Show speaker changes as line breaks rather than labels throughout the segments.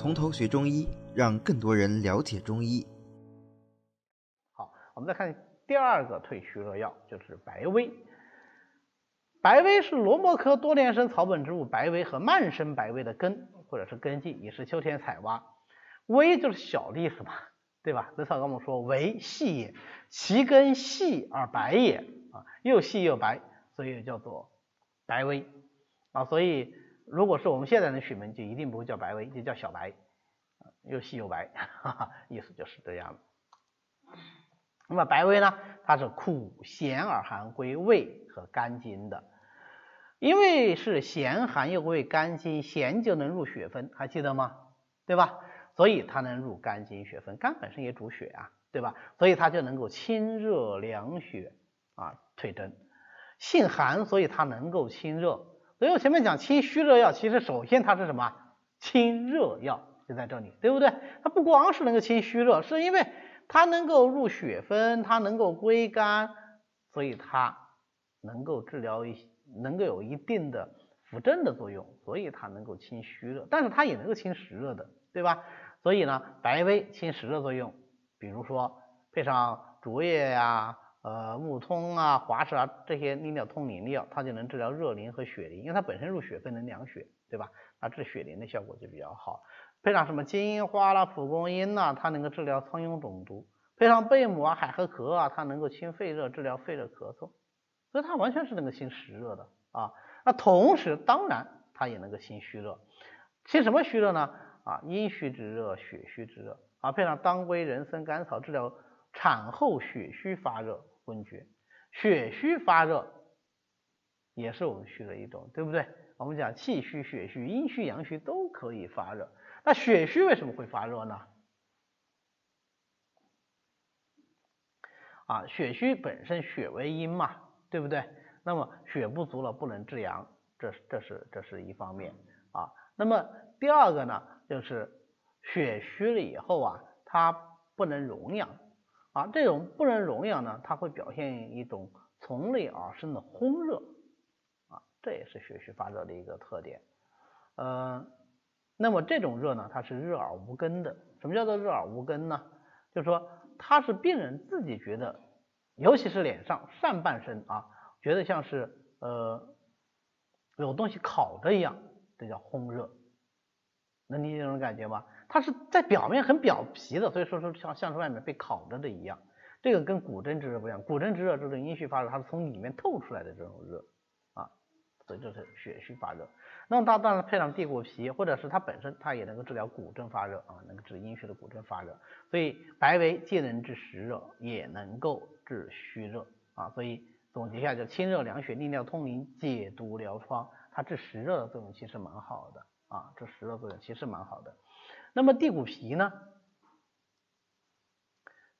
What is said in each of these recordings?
从头学中医，让更多人了解中医。
好，我们再看第二个退虚热药，就是白薇。白薇是罗墨科多年生草本植物白薇和蔓生白薇的根或者是根茎，也是秋天采挖。薇就是小的意思嘛，对吧？本草纲目说为细也，其根细而白也啊，又细又白，所以叫做白薇啊。所以如果是我们现在的取名，就一定不会叫白薇，就叫小白，又细又白，哈哈，意思就是这样。那么白薇呢，它是苦咸而寒，归胃和肝经的。因为是咸寒又归肝经，咸就能入血分，还记得吗？对吧？所以它能入肝经血分，肝本身也主血啊，对吧？所以它就能够清热凉血啊，退蒸。性寒，所以它能够清热。所以我前面讲清虚热药，其实首先它是什么？清热药就在这里，对不对？它不光是能够清虚热，是因为它能够入血分，它能够归肝，所以它能够治疗一。能够有一定的扶正的作用，所以它能够清虚热，但是它也能够清实热的，对吧？所以呢，白薇清实热作用，比如说配上竹叶呀、呃木通啊、滑石啊这些利尿通淋的药，它就能治疗热淋和血淋，因为它本身入血分能凉血，对吧？它治血淋的效果就比较好。配上什么金银花啦、蒲公英呐，它能够治疗苍蝇肿毒；配上贝母啊、海河壳啊，它能够清肺热，治疗肺热咳嗽。所以它完全是能够清实热的啊，那同时当然它也能够清虚热，清什么虚热呢？啊，阴虚之热、血虚之热啊，配上当归、人参、甘草治疗产后血虚发热、昏厥。血虚发热也是我们虚的一种，对不对？我们讲气虚、血虚、阴虚、阳虚都可以发热。那血虚为什么会发热呢？啊，血虚本身血为阴嘛。对不对？那么血不足了，不能制阳，这是这是这是一方面啊。那么第二个呢，就是血虚了以后啊，它不能荣养啊。这种不能荣养呢，它会表现一种从内而生的烘热啊，这也是血虚发热的一个特点。呃，那么这种热呢，它是热而无根的。什么叫做热而无根呢？就是说它是病人自己觉得。尤其是脸上上半身啊，觉得像是呃有东西烤着一样，这叫烘热，能理解这种感觉吗？它是在表面很表皮的，所以说说像像是外面被烤着的一样。这个跟骨蒸之热不一样，骨蒸之热这种阴虚发热，它是从里面透出来的这种热啊，所以这是血虚发热。那么它当然配上地骨皮，或者是它本身它也能够治疗骨蒸发热啊，能够治阴虚的骨蒸发热。所以白薇既能治实热，也能够。治虚热啊，所以总结一下，就清热凉血、利尿通淋、解毒疗疮，它治实热的作用其实蛮好的啊，治实热作用其实蛮好的。那么地骨皮呢？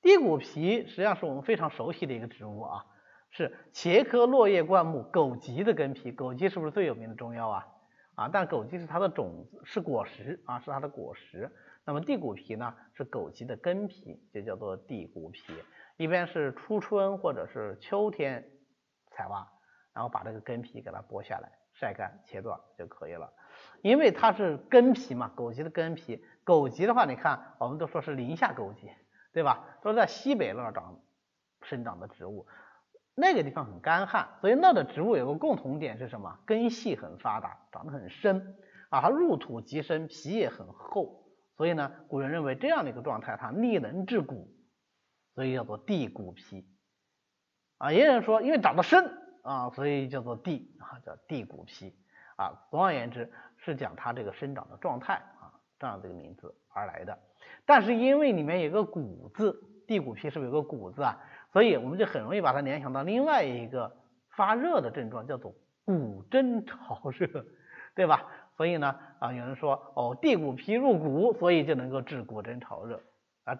地骨皮实际上是我们非常熟悉的一个植物啊，是茄科落叶灌木枸杞的根皮。枸杞是不是最有名的中药啊？啊，但枸杞是它的种子，是果实啊，是它的果实。那么地骨皮呢，是枸杞的根皮，就叫做地骨皮。一般是初春或者是秋天采挖，然后把这个根皮给它剥下来，晒干切断就可以了。因为它是根皮嘛，枸杞的根皮。枸杞的话，你看我们都说是林下枸杞，对吧？都是在西北那儿长生长的植物，那个地方很干旱，所以那的植物有个共同点是什么？根系很发达，长得很深啊，它入土极深，皮也很厚，所以呢，古人认为这样的一个状态，它力能治骨。所以叫做地骨皮啊，也有人说因为长得深啊，所以叫做地啊，叫地骨皮啊。总而言之，是讲它这个生长的状态，这样这个名字而来的。但是因为里面有个骨字，地骨皮是不是有个骨字啊？所以我们就很容易把它联想到另外一个发热的症状，叫做骨蒸潮热，对吧？所以呢啊，有人说哦，地骨皮入骨，所以就能够治骨蒸潮热啊。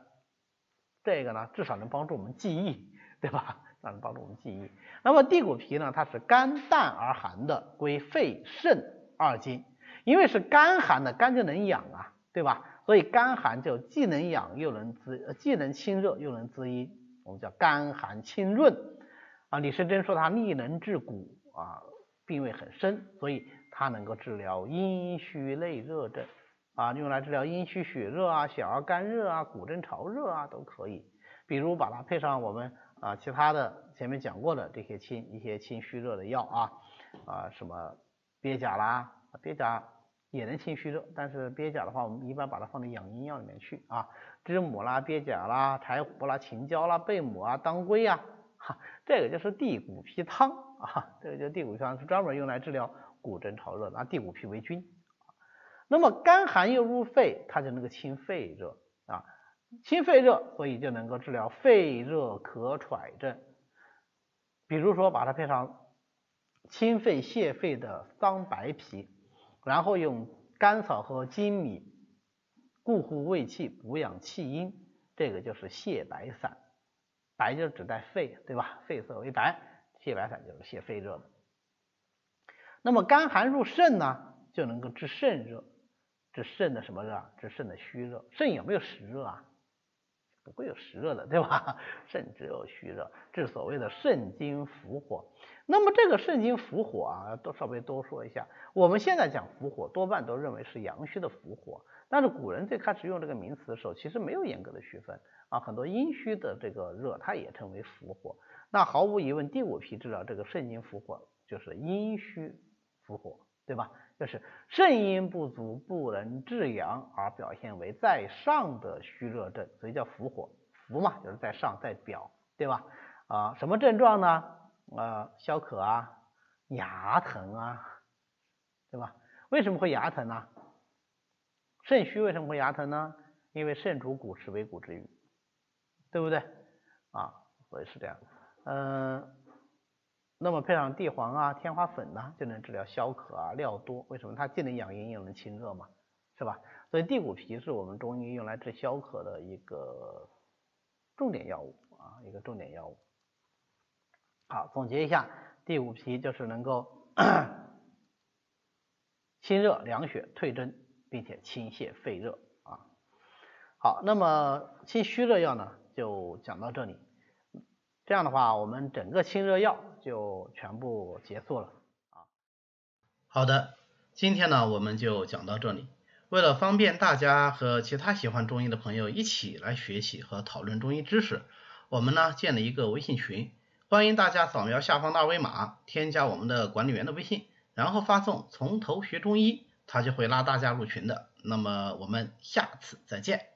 这个呢，至少能帮助我们记忆，对吧？能帮助我们记忆。那么地骨皮呢，它是肝淡而寒的，归肺肾二经。因为是肝寒的，肝就能养啊，对吧？所以肝寒就既能养又能滋，既能清热又能滋阴，我们叫肝寒清润啊。李时珍说它力能治骨啊，病位很深，所以它能够治疗阴虚内热症啊，用来治疗阴虚血热啊、小儿干热啊、骨蒸潮热啊都可以。比如把它配上我们啊其他的前面讲过的这些清一些清虚热的药啊啊什么鳖甲啦，鳖甲也能清虚热，但是鳖甲的话，我们一般把它放到养阴药里面去啊，知母啦、鳖甲啦、柴胡啦、秦椒啦、贝母啊、当归啊，哈，这个就是地骨皮汤啊，这个就是地骨皮汤，是专门用来治疗骨蒸潮热，拿地骨皮为君。那么肝寒又入肺，它就能够清肺热啊。清肺热，所以就能够治疗肺热咳喘症。比如说，把它配上清肺泻肺的桑白皮，然后用甘草和粳米固护胃气，补养气阴，这个就是泻白散。白就指代肺，对吧？肺色为白，泻白散就是泻肺热。那么肝寒入肾呢，就能够治肾热，治肾的什么热？治肾的虚热。肾有没有实热啊？不会有实热的，对吧？肾只有虚热，这是所谓的肾经伏火。那么这个肾经伏火啊，都稍微多说一下。我们现在讲伏火，多半都认为是阳虚的伏火，但是古人最开始用这个名词的时候，其实没有严格的区分啊。很多阴虚的这个热，它也称为伏火。那毫无疑问，第五批治疗这个肾经伏火，就是阴虚伏火，对吧？就是肾阴不足，不能制阳，而表现为在上的虚热症，所以叫伏火。伏嘛，就是在上，在表，对吧？啊，什么症状呢？啊，消渴啊，牙疼啊，对吧？为什么会牙疼呢？肾虚为什么会牙疼呢？因为肾主骨是为骨之余，对不对？啊，所以是这样。嗯。那么配上地黄啊、天花粉呢，就能治疗消渴啊、尿多。为什么？它既能养阴又能清热嘛，是吧？所以地骨皮是我们中医用来治消渴的一个重点药物啊，一个重点药物。好，总结一下，地骨皮就是能够 清热凉血、退蒸，并且清泻肺热啊。好，那么清虚热药呢，就讲到这里。这样的话，我们整个清热药就全部结束了啊。
好的，今天呢我们就讲到这里。为了方便大家和其他喜欢中医的朋友一起来学习和讨论中医知识，我们呢建了一个微信群，欢迎大家扫描下方的二维码，添加我们的管理员的微信，然后发送“从头学中医”，他就会拉大家入群的。那么我们下次再见。